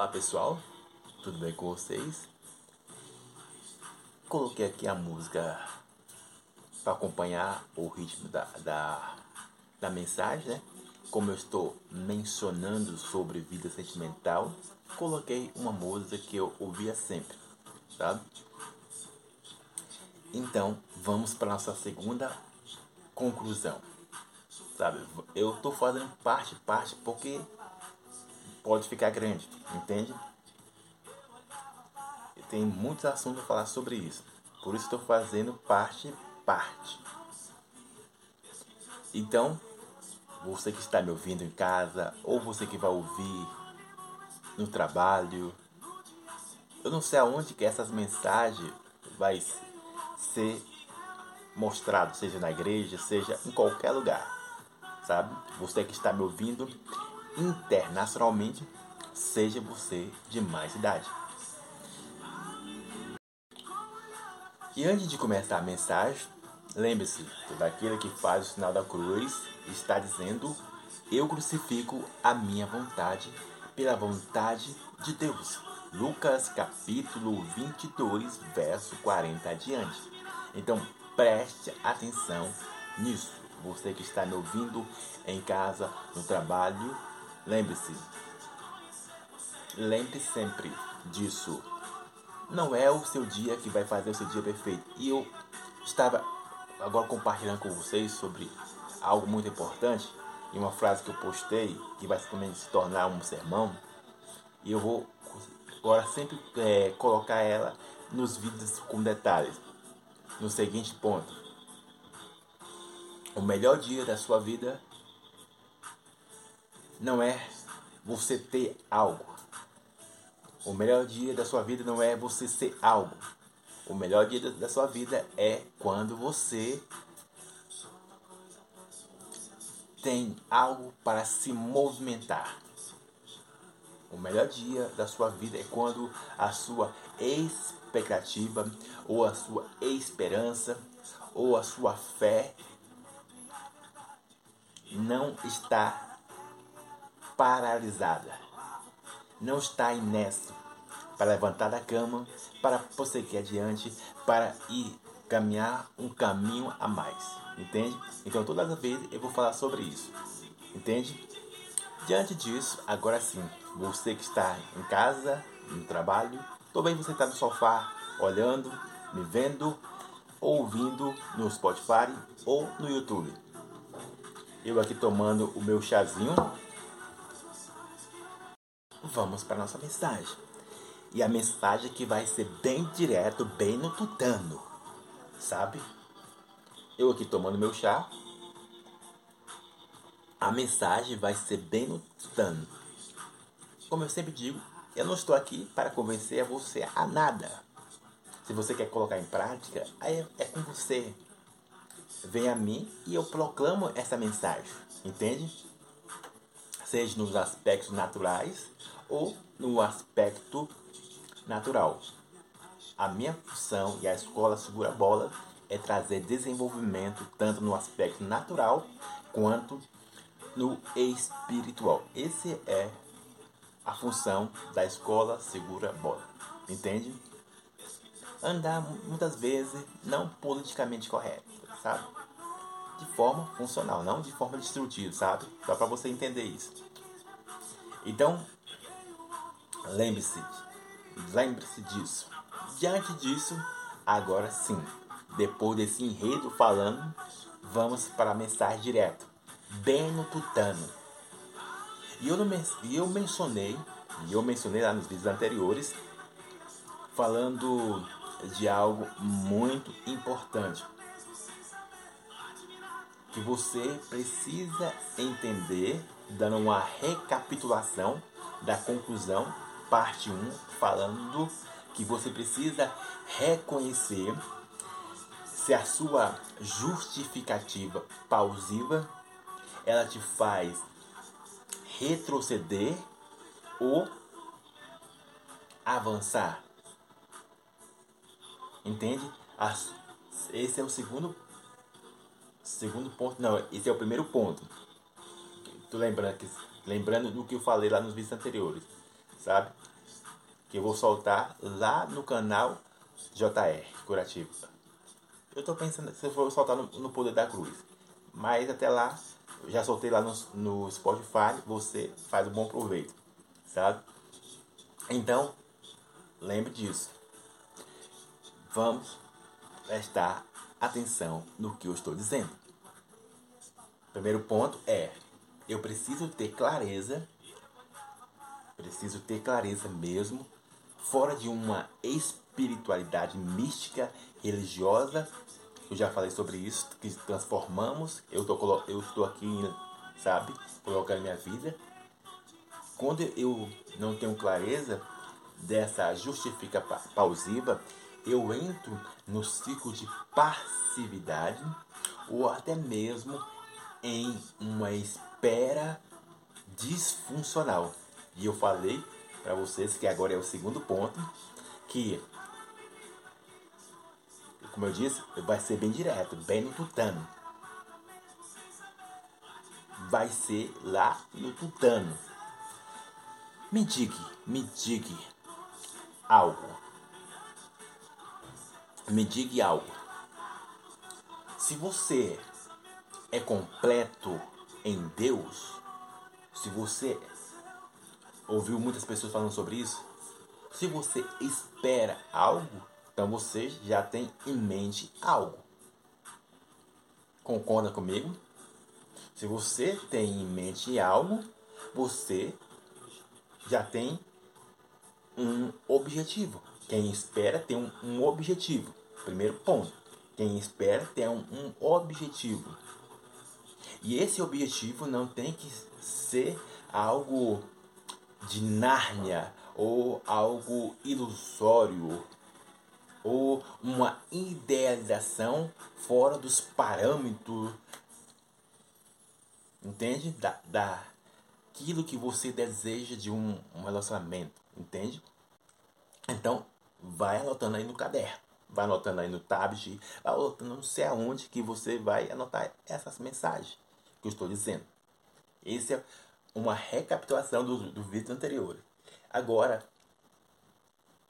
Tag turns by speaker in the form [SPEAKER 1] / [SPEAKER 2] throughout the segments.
[SPEAKER 1] Olá pessoal, tudo bem com vocês? Coloquei aqui a música para acompanhar o ritmo da, da, da mensagem, né? Como eu estou mencionando sobre vida sentimental, coloquei uma música que eu ouvia sempre, sabe? Então, vamos para nossa segunda conclusão, sabe? Eu estou fazendo parte, parte, porque pode ficar grande, entende? E tem muitos assuntos a falar sobre isso. Por isso estou fazendo parte, parte. Então, você que está me ouvindo em casa, ou você que vai ouvir no trabalho, eu não sei aonde que essas mensagens vai ser mostrado, seja na igreja, seja em qualquer lugar, sabe? Você que está me ouvindo, internacionalmente, seja você de mais idade. E antes de começar a mensagem, lembre-se, todo aquele que faz o sinal da cruz está dizendo: Eu crucifico a minha vontade pela vontade de Deus. Lucas capítulo 22, verso 40 adiante. Então preste atenção nisso. Você que está me ouvindo em casa, no trabalho, Lembre-se, lembre sempre disso. Não é o seu dia que vai fazer o seu dia perfeito. E eu estava agora compartilhando com vocês sobre algo muito importante e uma frase que eu postei que vai também se tornar um sermão. E eu vou agora sempre é, colocar ela nos vídeos com detalhes. No seguinte ponto: o melhor dia da sua vida não é você ter algo. O melhor dia da sua vida não é você ser algo. O melhor dia da sua vida é quando você tem algo para se movimentar. O melhor dia da sua vida é quando a sua expectativa, ou a sua esperança, ou a sua fé não está paralisada. Não está inércia para levantar da cama, para prosseguir adiante, para ir caminhar um caminho a mais. Entende? Então todas as vezes eu vou falar sobre isso. Entende? Diante disso, agora sim, você que está em casa, no trabalho, também você está no sofá, olhando, me vendo, ouvindo no Spotify ou no YouTube. Eu aqui tomando o meu chazinho vamos para nossa mensagem. E a mensagem que vai ser bem direto, bem no tutano, sabe? Eu aqui tomando meu chá. A mensagem vai ser bem no tutano. Como eu sempre digo, eu não estou aqui para convencer você a nada. Se você quer colocar em prática, aí é com você. Vem a mim e eu proclamo essa mensagem, entende? Seja nos aspectos naturais ou no aspecto natural. A minha função e a escola Segura Bola é trazer desenvolvimento tanto no aspecto natural quanto no espiritual. Esse é a função da escola Segura Bola. Entende? Andar muitas vezes não politicamente correto, sabe? De forma funcional, não de forma destrutiva, sabe? Só para você entender isso. Então, Lembre-se, lembre-se disso. Diante disso, agora sim, depois desse enredo falando, vamos para a mensagem direta, bem no tutano. E eu, eu mencionei, e eu mencionei lá nos vídeos anteriores, falando de algo muito importante. Que você precisa entender, dando uma recapitulação da conclusão parte 1, falando que você precisa reconhecer se a sua justificativa plausível ela te faz retroceder ou avançar. Entende? Esse é o segundo segundo ponto. Não, esse é o primeiro ponto. Tô lembrando, lembrando do que eu falei lá nos vídeos anteriores sabe? Que eu vou soltar lá no canal JR Curativo. Eu estou pensando se eu for soltar no, no, Poder da Cruz. Mas até lá, já soltei lá no, no Spotify, você faz um bom proveito, sabe? Então, lembre disso. Vamos prestar atenção no que eu estou dizendo. Primeiro ponto é: eu preciso ter clareza, preciso ter clareza mesmo, fora de uma espiritualidade mística, religiosa. Eu já falei sobre isso, que transformamos. Eu, tô, eu estou aqui, sabe, colocando minha vida. Quando eu não tenho clareza dessa justifica pausiva, eu entro no ciclo de passividade ou até mesmo em uma espera disfuncional. E eu falei para vocês que agora é o segundo ponto, que como eu disse, vai ser bem direto, bem no tutano. Vai ser lá no tutano. Me diga, me diga algo me diga algo. Se você é completo em Deus, se você ouviu muitas pessoas falando sobre isso, se você espera algo, então você já tem em mente algo. Concorda comigo? Se você tem em mente algo, você já tem um objetivo. Quem espera tem um, um objetivo. Primeiro ponto. Quem espera tem um, um objetivo. E esse objetivo não tem que ser algo de Nárnia ou algo ilusório ou uma idealização fora dos parâmetros entende da, da aquilo que você deseja de um, um relacionamento entende então vai anotando aí no caderno vai anotando aí no tablet, vai anotando não sei aonde que você vai anotar essas mensagens que eu estou dizendo. Esse é uma recapitulação do, do vídeo anterior. Agora,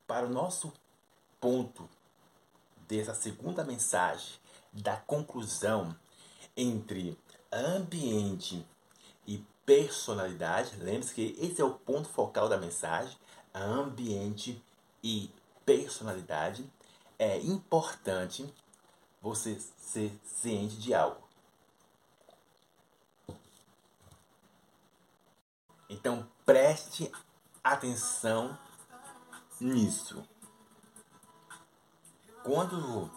[SPEAKER 1] para o nosso ponto dessa segunda mensagem, da conclusão entre ambiente e personalidade, lembre-se que esse é o ponto focal da mensagem, ambiente e personalidade é importante você ser ciente de algo. Então preste atenção nisso. Quando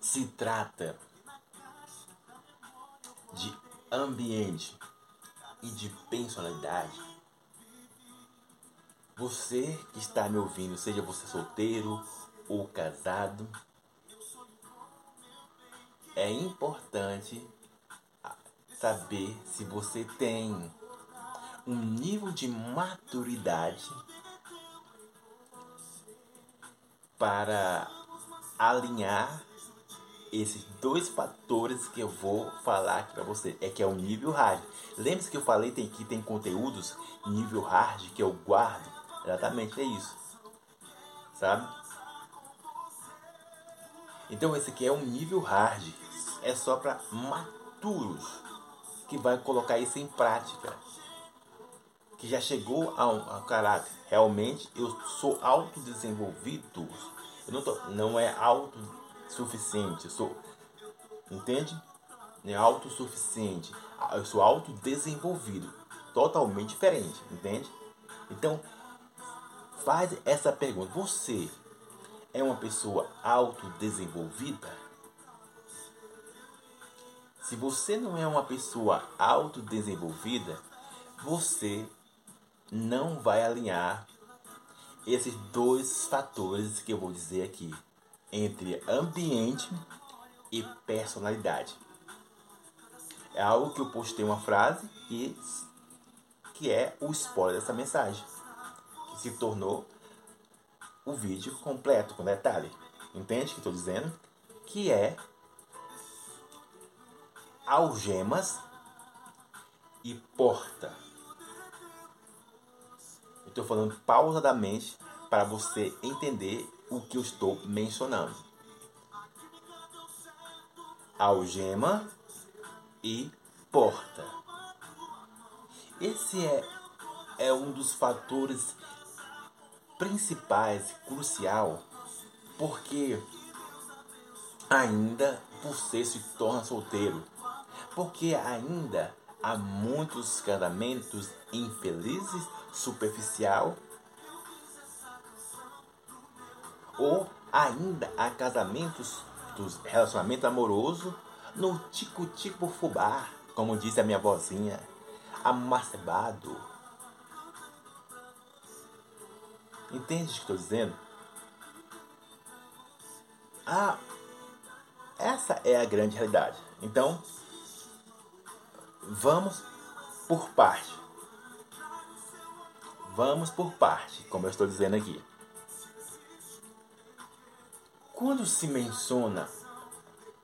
[SPEAKER 1] se trata de ambiente e de personalidade, você que está me ouvindo, seja você solteiro ou casado, é importante saber se você tem um nível de maturidade para alinhar esses dois fatores que eu vou falar aqui para você. É que é o nível hard. Lembre-se que eu falei tem, que tem conteúdos nível hard que eu guardo Exatamente, é isso. Sabe? Então esse aqui é um nível hard. É só para maturos que vai colocar isso em prática. Que já chegou ao, ao caráter. Realmente eu sou autodesenvolvido. Eu não, tô, não é autossuficiente. Eu sou. Entende? Não é autossuficiente. Eu sou autodesenvolvido. Totalmente diferente. Entende? Então faz essa pergunta: você é uma pessoa autodesenvolvida? Se você não é uma pessoa autodesenvolvida, você não vai alinhar esses dois fatores que eu vou dizer aqui entre ambiente e personalidade. É algo que eu postei uma frase e que é o spoiler dessa mensagem se tornou o vídeo completo, com detalhe. Entende o que estou dizendo? Que é algemas e porta. Estou falando pausadamente para você entender o que eu estou mencionando. Algema e porta. Esse é, é um dos fatores principais, crucial, porque ainda você se torna solteiro, porque ainda há muitos casamentos infelizes, superficial, ou ainda há casamentos dos relacionamento amoroso no tico-tico fubá, como disse a minha vozinha, amacebado. Entende o que estou dizendo? Ah, essa é a grande realidade. Então, vamos por parte. Vamos por parte, como eu estou dizendo aqui. Quando se menciona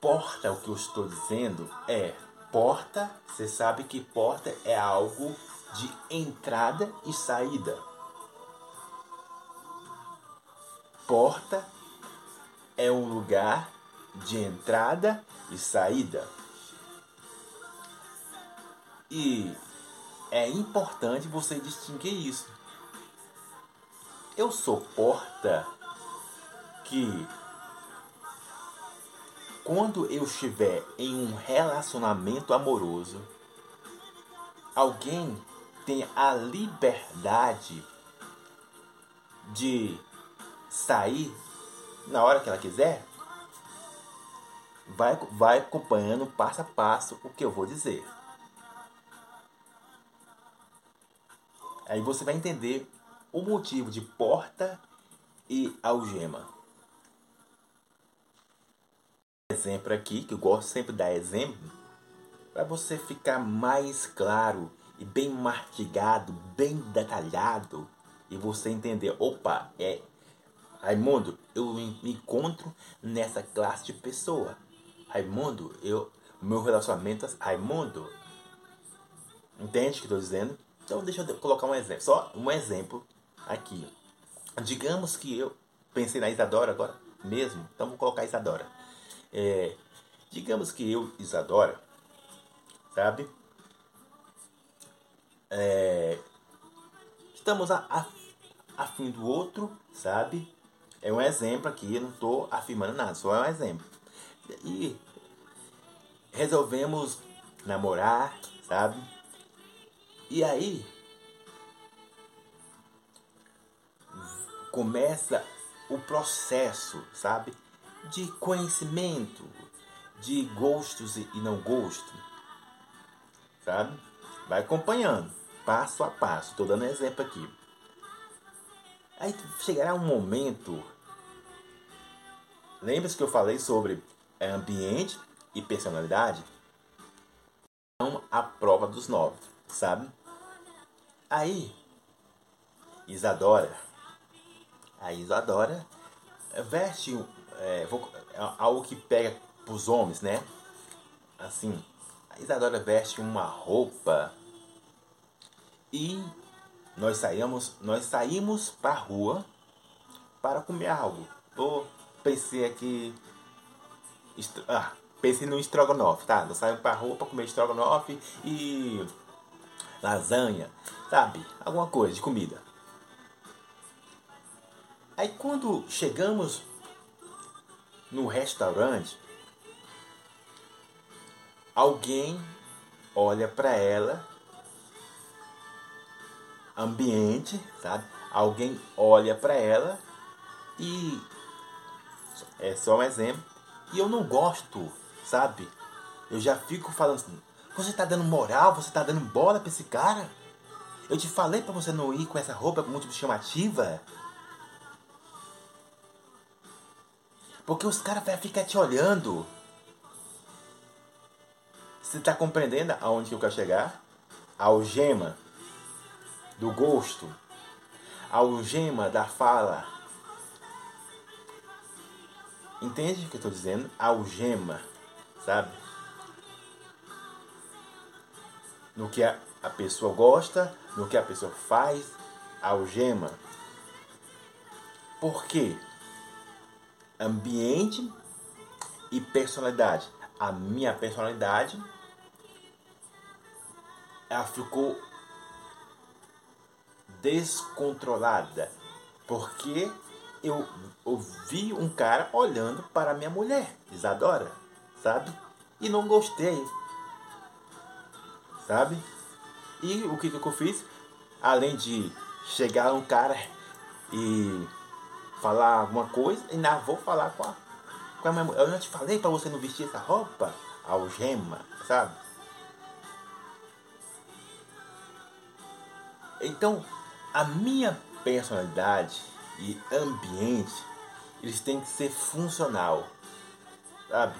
[SPEAKER 1] porta, o que eu estou dizendo é porta, você sabe que porta é algo de entrada e saída. Porta é um lugar de entrada e saída. E é importante você distinguir isso. Eu sou porta que quando eu estiver em um relacionamento amoroso, alguém tem a liberdade de sair na hora que ela quiser vai, vai acompanhando passo a passo o que eu vou dizer. Aí você vai entender o motivo de porta e algema. Exemplo aqui, que eu gosto sempre de dar exemplo, para você ficar mais claro e bem mastigado, bem detalhado, e você entender, opa, é Raimundo, eu me encontro nessa classe de pessoa. Raimundo, eu, meu relacionamento, Raimundo, entende o que estou dizendo? Então deixa eu colocar um exemplo, só um exemplo aqui. Digamos que eu pensei na Isadora agora mesmo, então vou colocar Isadora. É, digamos que eu, Isadora, sabe? É, estamos a, a, a fim do outro, sabe? É um exemplo aqui, eu não estou afirmando nada, só é um exemplo. E resolvemos namorar, sabe? E aí começa o processo, sabe? De conhecimento, de gostos e não gostos, sabe? Vai acompanhando, passo a passo. Estou dando exemplo aqui. Aí chegará um momento. Lembra-se que eu falei sobre ambiente e personalidade? São a prova dos nove, sabe? Aí, Isadora, a Isadora veste é, algo que pega para os homens, né? Assim, a Isadora veste uma roupa e nós saímos, nós saímos para a rua para comer algo. Eu pensei aqui, ah, pensei no estrogonofe, tá? Nós saímos para a rua para comer estrogonofe e lasanha, sabe? Alguma coisa de comida. Aí quando chegamos no restaurante, alguém olha para ela ambiente, sabe? Alguém olha para ela e é só um exemplo. E eu não gosto, sabe? Eu já fico falando assim, você tá dando moral, você tá dando bola pra esse cara? Eu te falei para você não ir com essa roupa muito chamativa. Porque os caras vão ficar te olhando. Você tá compreendendo aonde que eu quero chegar? A algema do gosto, a algema da fala. Entende o que eu estou dizendo? A algema, sabe? No que a, pessoa gosta, no que a pessoa faz, algema. Por quê? Ambiente e personalidade. A minha personalidade ela ficou descontrolada porque eu, eu vi um cara olhando para minha mulher, Isadora, sabe? E não gostei, sabe? E o que, que eu fiz? Além de chegar um cara e falar alguma coisa, ainda vou falar com a, com a minha mulher. Eu não te falei para você não vestir essa roupa? Algema, sabe? Então, a minha personalidade e ambiente, eles têm que ser funcional, sabe?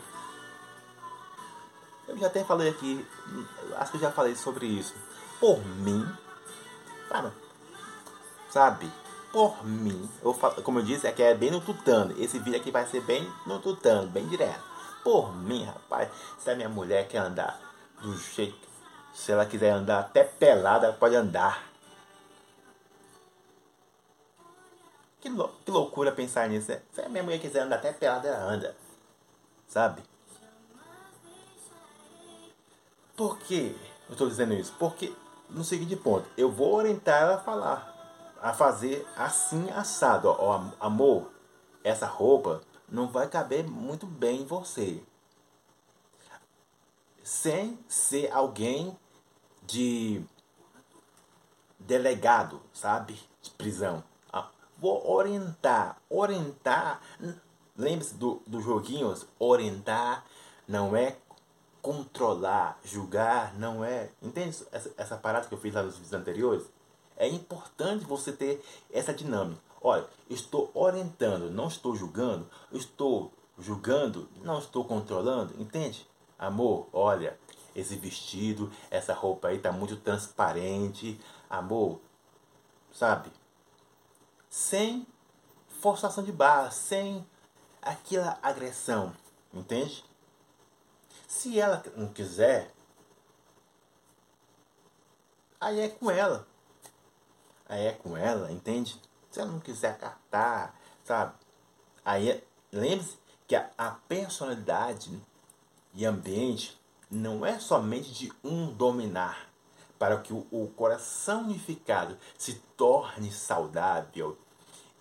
[SPEAKER 1] Eu já até falei aqui, acho que eu já falei sobre isso. Por mim, sabe? sabe? Por mim, eu falo, como eu disse, aqui é bem no tutano. Esse vídeo aqui vai ser bem no tutano, bem direto. Por mim, rapaz, se a minha mulher quer andar do jeito, se ela quiser andar até pelada, ela pode andar. Que, lou que loucura pensar nisso, né? Se a minha mulher quiser andar até pelada, ela anda. Sabe? Por que eu estou dizendo isso? Porque, no seguinte ponto, eu vou orientar ela a falar, a fazer assim assado. Ó, amor, essa roupa não vai caber muito bem em você. Sem ser alguém de delegado, sabe? De prisão vou orientar. Orientar, lembre-se do, do joguinhos, orientar não é controlar, julgar, não é. Entende essa, essa parada que eu fiz lá nos vídeos anteriores? É importante você ter essa dinâmica. Olha, estou orientando, não estou julgando, estou julgando, não estou controlando, entende? Amor, olha, esse vestido, essa roupa aí tá muito transparente. Amor, sabe? sem forçação de barra, sem aquela agressão, entende? Se ela não quiser, aí é com ela. Aí é com ela, entende? Se ela não quiser acatar, sabe? Aí, é, lembre-se que a, a personalidade e ambiente não é somente de um dominar, para que o, o coração unificado se torne saudável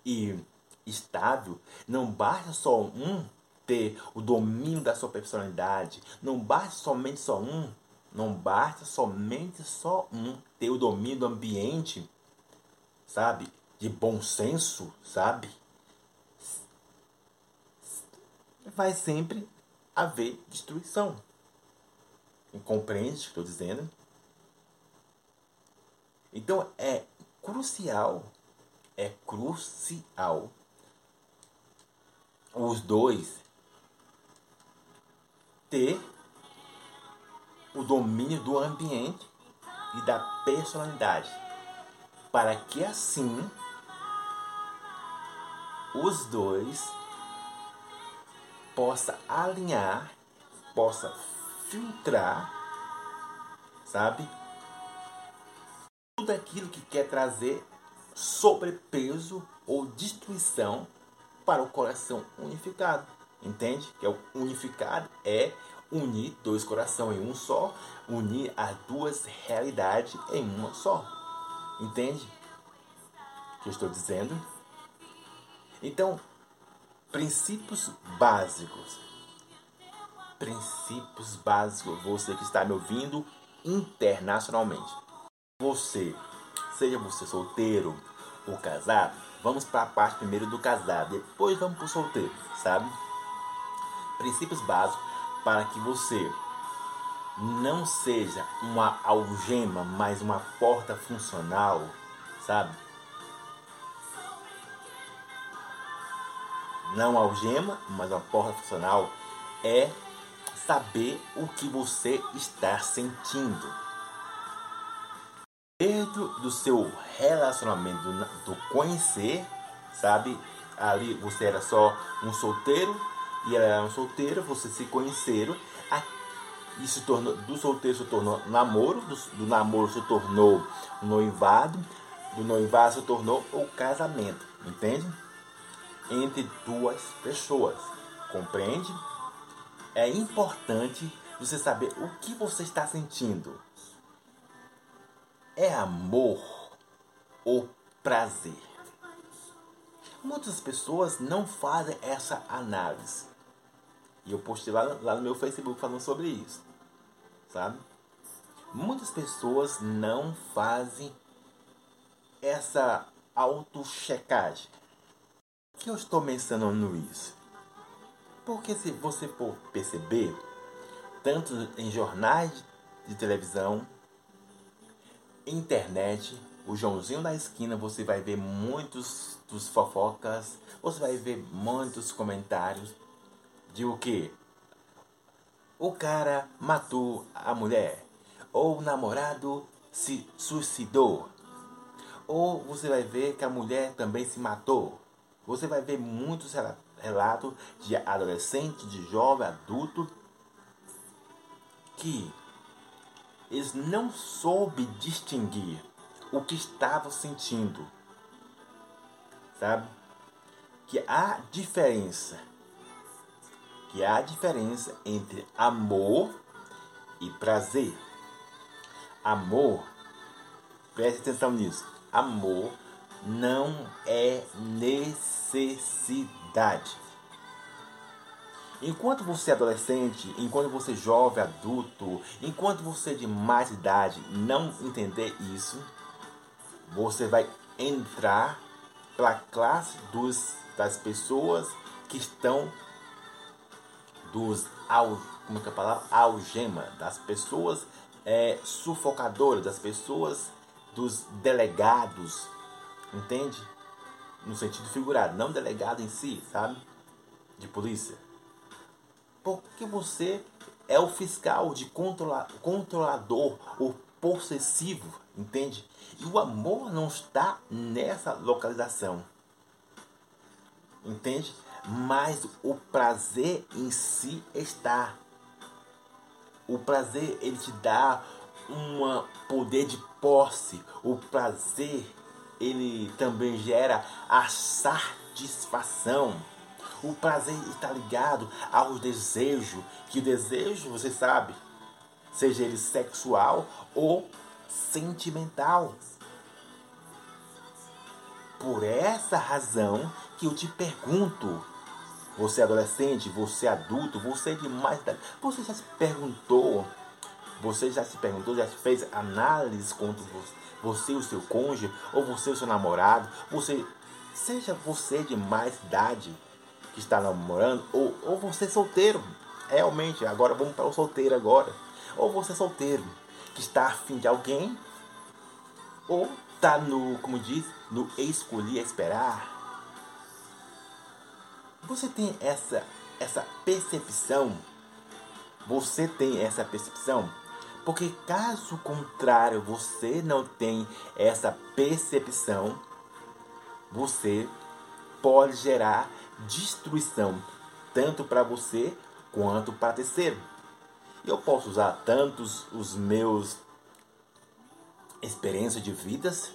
[SPEAKER 1] e estável, não basta só um ter o domínio da sua personalidade, não basta somente só um, não basta somente só um ter o domínio do ambiente, sabe? De bom senso, sabe? Vai sempre haver destruição. Compreende o que estou dizendo? Então é crucial é crucial. Os dois ter o domínio do ambiente e da personalidade, para que assim os dois possa alinhar, possa filtrar, sabe? Tudo aquilo que quer trazer sobrepeso ou destruição para o coração unificado. Entende? Que é o unificado é unir dois corações em um só, unir as duas realidades em uma só. Entende? O que eu estou dizendo? Então, princípios básicos. Princípios básicos. Você que está me ouvindo internacionalmente. Você seja você solteiro ou casado, vamos para a parte primeiro do casado, depois vamos para o solteiro, sabe? Princípios básicos para que você não seja uma algema, mas uma porta funcional, sabe? Não algema, mas uma porta funcional é saber o que você está sentindo dentro do seu relacionamento do, conhecer, sabe? Ali você era só um solteiro e ela era um solteiro, vocês se conheceram. Se tornou, do solteiro se tornou namoro, do, do namoro se tornou noivado. do noivado se tornou o casamento, entende? Entre duas pessoas, compreende? É importante você saber o que você está sentindo. É amor ou prazer? Muitas pessoas não fazem essa análise. E eu postei lá, lá no meu Facebook falando sobre isso. Sabe? Muitas pessoas não fazem essa auto-checagem. Por que eu estou mencionando isso? Porque se você for perceber, tanto em jornais de televisão, internet, o Joãozinho da esquina, você vai ver muitos dos fofocas, você vai ver muitos comentários de o que? O cara matou a mulher, ou o namorado se suicidou, ou você vai ver que a mulher também se matou. Você vai ver muitos relatos de adolescente, de jovem, adulto, que eles não soube distinguir o que estavam sentindo. Sabe? Que há diferença. Que há diferença entre amor e prazer. Amor, preste atenção nisso. Amor não é necessidade. Enquanto você é adolescente, enquanto você é jovem, adulto, enquanto você é de mais idade não entender isso, você vai entrar para a classe dos, das pessoas que estão dos como é que é a palavra? algema, das pessoas é, sufocadoras, das pessoas dos delegados, entende? No sentido figurado, não delegado em si, sabe? De polícia. Porque você é o fiscal de controla, controlador, o possessivo, entende? E o amor não está nessa localização. Entende? Mas o prazer em si está. O prazer ele te dá um poder de posse. O prazer ele também gera a satisfação. O prazer está ligado ao desejo, que o desejo, você sabe, seja ele sexual ou sentimental. Por essa razão que eu te pergunto, você adolescente, você adulto, você de mais idade, você já se perguntou, você já se perguntou, já fez análise contra você e o seu cônjuge, ou você e o seu namorado, você, seja você de mais idade, que está namorando, ou, ou você solteiro. Realmente, agora vamos para o solteiro agora. Ou você solteiro, que está afim de alguém, ou está no, como diz, no escolher esperar. Você tem essa, essa percepção? Você tem essa percepção? Porque caso contrário, você não tem essa percepção, você pode gerar destruição, tanto para você quanto para terceiro. Eu posso usar tantos os meus experiências de vidas,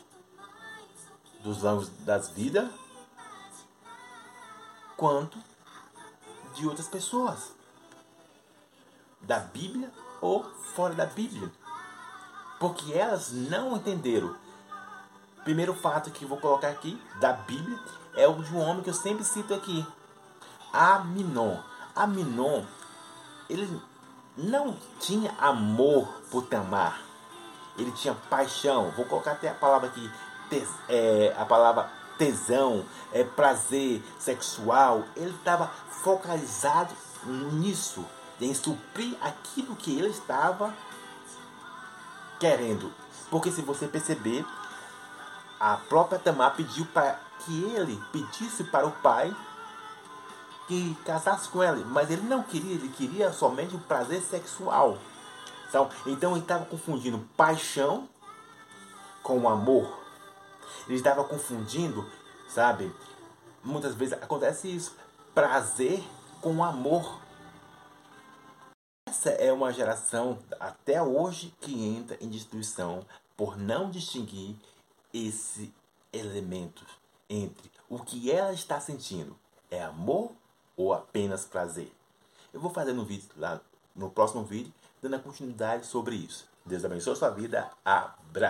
[SPEAKER 1] dos anos das vidas, quanto de outras pessoas, da Bíblia ou fora da Bíblia, porque elas não entenderam. Primeiro fato que vou colocar aqui da Bíblia é o de um homem que eu sempre cito aqui. Aminon. Aminon, ele não tinha amor por Tamar. Ele tinha paixão. Vou colocar até a palavra aqui. É, a palavra tesão, é, prazer sexual. Ele estava focalizado nisso. Em suprir aquilo que ele estava querendo. Porque se você perceber, a própria Tamar pediu para que ele pedisse para o pai que casasse com ela, mas ele não queria, ele queria somente o prazer sexual. Então, então ele estava confundindo paixão com amor. Ele estava confundindo, sabe? Muitas vezes acontece isso, prazer com amor. Essa é uma geração até hoje que entra em destruição por não distinguir esse elemento entre o que ela está sentindo é amor ou apenas prazer. Eu vou fazer no vídeo lá no próximo vídeo dando a continuidade sobre isso. Deus abençoe a sua vida. Abraço.